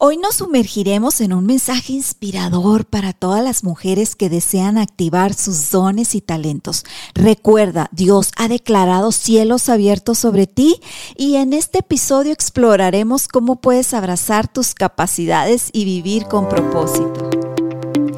Hoy nos sumergiremos en un mensaje inspirador para todas las mujeres que desean activar sus dones y talentos. Recuerda, Dios ha declarado cielos abiertos sobre ti y en este episodio exploraremos cómo puedes abrazar tus capacidades y vivir con propósito.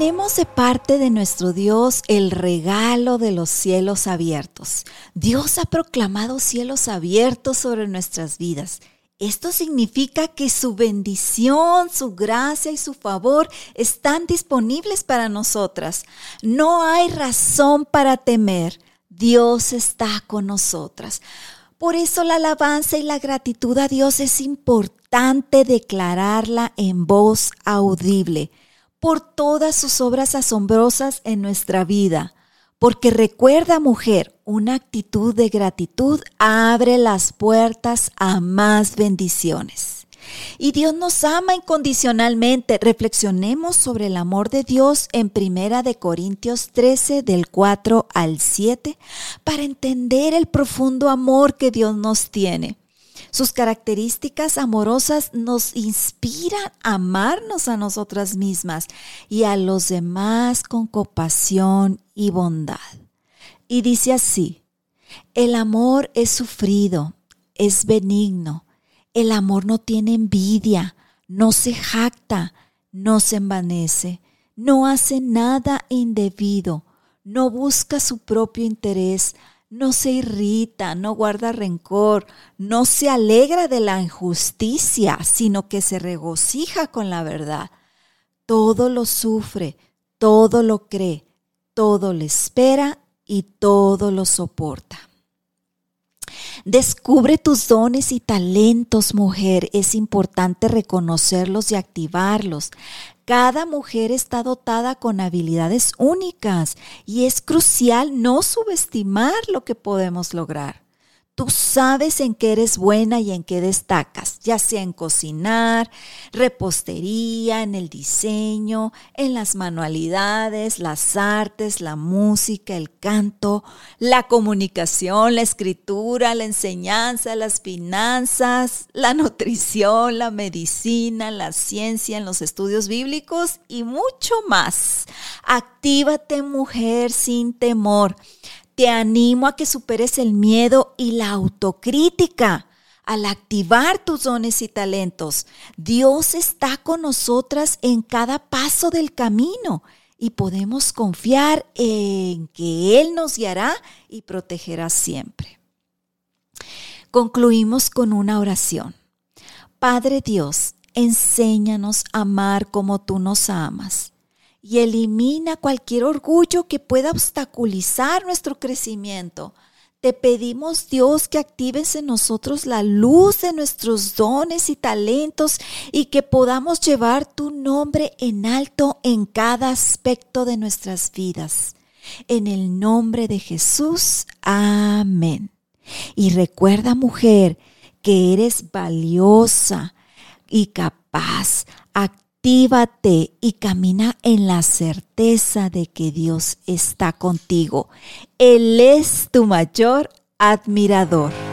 Tenemos de parte de nuestro Dios el regalo de los cielos abiertos. Dios ha proclamado cielos abiertos sobre nuestras vidas. Esto significa que su bendición, su gracia y su favor están disponibles para nosotras. No hay razón para temer. Dios está con nosotras. Por eso la alabanza y la gratitud a Dios es importante declararla en voz audible por todas sus obras asombrosas en nuestra vida. Porque recuerda, mujer, una actitud de gratitud abre las puertas a más bendiciones. Y Dios nos ama incondicionalmente. Reflexionemos sobre el amor de Dios en Primera de Corintios 13 del 4 al 7 para entender el profundo amor que Dios nos tiene. Sus características amorosas nos inspiran a amarnos a nosotras mismas y a los demás con compasión y bondad. Y dice así, el amor es sufrido, es benigno, el amor no tiene envidia, no se jacta, no se envanece, no hace nada indebido, no busca su propio interés, no se irrita, no guarda rencor, no se alegra de la injusticia, sino que se regocija con la verdad. Todo lo sufre, todo lo cree, todo le espera y todo lo soporta. Descubre tus dones y talentos, mujer. Es importante reconocerlos y activarlos. Cada mujer está dotada con habilidades únicas y es crucial no subestimar lo que podemos lograr. Tú sabes en qué eres buena y en qué destacas, ya sea en cocinar, repostería, en el diseño, en las manualidades, las artes, la música, el canto, la comunicación, la escritura, la enseñanza, las finanzas, la nutrición, la medicina, la ciencia, en los estudios bíblicos y mucho más. Actívate mujer sin temor. Te animo a que superes el miedo y la autocrítica al activar tus dones y talentos. Dios está con nosotras en cada paso del camino y podemos confiar en que Él nos guiará y protegerá siempre. Concluimos con una oración. Padre Dios, enséñanos a amar como tú nos amas y elimina cualquier orgullo que pueda obstaculizar nuestro crecimiento. Te pedimos, Dios, que actives en nosotros la luz de nuestros dones y talentos y que podamos llevar tu nombre en alto en cada aspecto de nuestras vidas. En el nombre de Jesús, amén. Y recuerda, mujer, que eres valiosa y capaz, Actívate y camina en la certeza de que Dios está contigo. Él es tu mayor admirador.